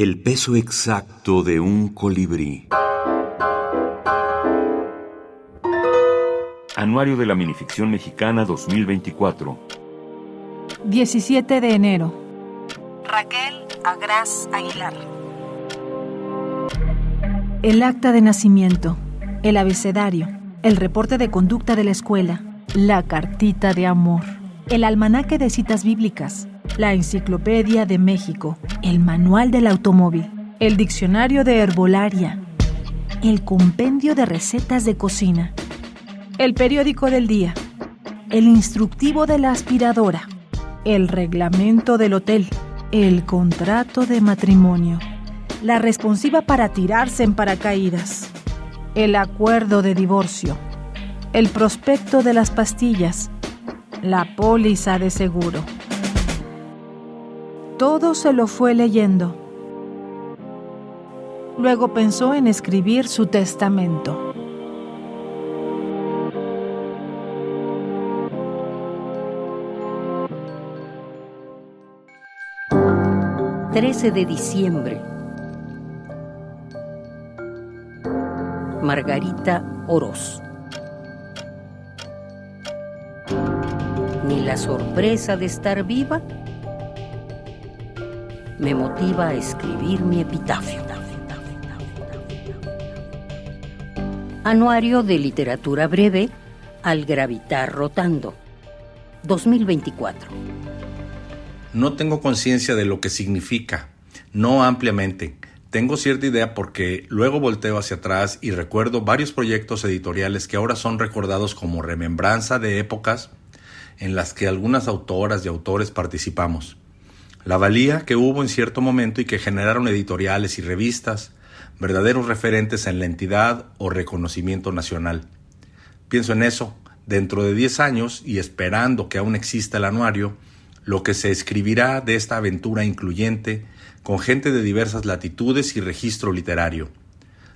El peso exacto de un colibrí. Anuario de la Minificción Mexicana 2024. 17 de enero. Raquel Agraz Aguilar. El acta de nacimiento, el abecedario, el reporte de conducta de la escuela, la cartita de amor, el almanaque de citas bíblicas, la Enciclopedia de México, el Manual del Automóvil, el Diccionario de Herbolaria, el Compendio de Recetas de Cocina, el Periódico del Día, el Instructivo de la Aspiradora, el Reglamento del Hotel, el Contrato de Matrimonio, la Responsiva para tirarse en paracaídas, el Acuerdo de Divorcio, el Prospecto de las Pastillas, la Póliza de Seguro todo se lo fue leyendo. Luego pensó en escribir su testamento. ...13 de diciembre... Margarita Oroz. Ni la sorpresa de estar viva me motiva a escribir mi epitafio. Anuario de Literatura Breve al Gravitar Rotando, 2024. No tengo conciencia de lo que significa, no ampliamente. Tengo cierta idea porque luego volteo hacia atrás y recuerdo varios proyectos editoriales que ahora son recordados como remembranza de épocas en las que algunas autoras y autores participamos la valía que hubo en cierto momento y que generaron editoriales y revistas, verdaderos referentes en la entidad o reconocimiento nacional. Pienso en eso, dentro de 10 años y esperando que aún exista el anuario, lo que se escribirá de esta aventura incluyente con gente de diversas latitudes y registro literario.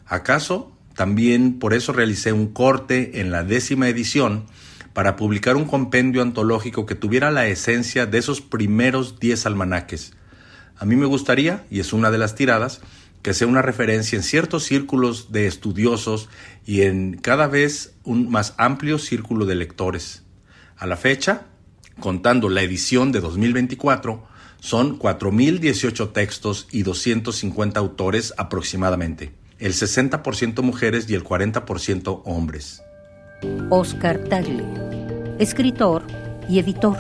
¿Acaso también por eso realicé un corte en la décima edición para publicar un compendio antológico que tuviera la esencia de esos primeros diez almanaques. A mí me gustaría, y es una de las tiradas, que sea una referencia en ciertos círculos de estudiosos y en cada vez un más amplio círculo de lectores. A la fecha, contando la edición de 2024, son 4.018 textos y 250 autores aproximadamente, el 60% mujeres y el 40% hombres. Oscar Tagle, escritor y editor.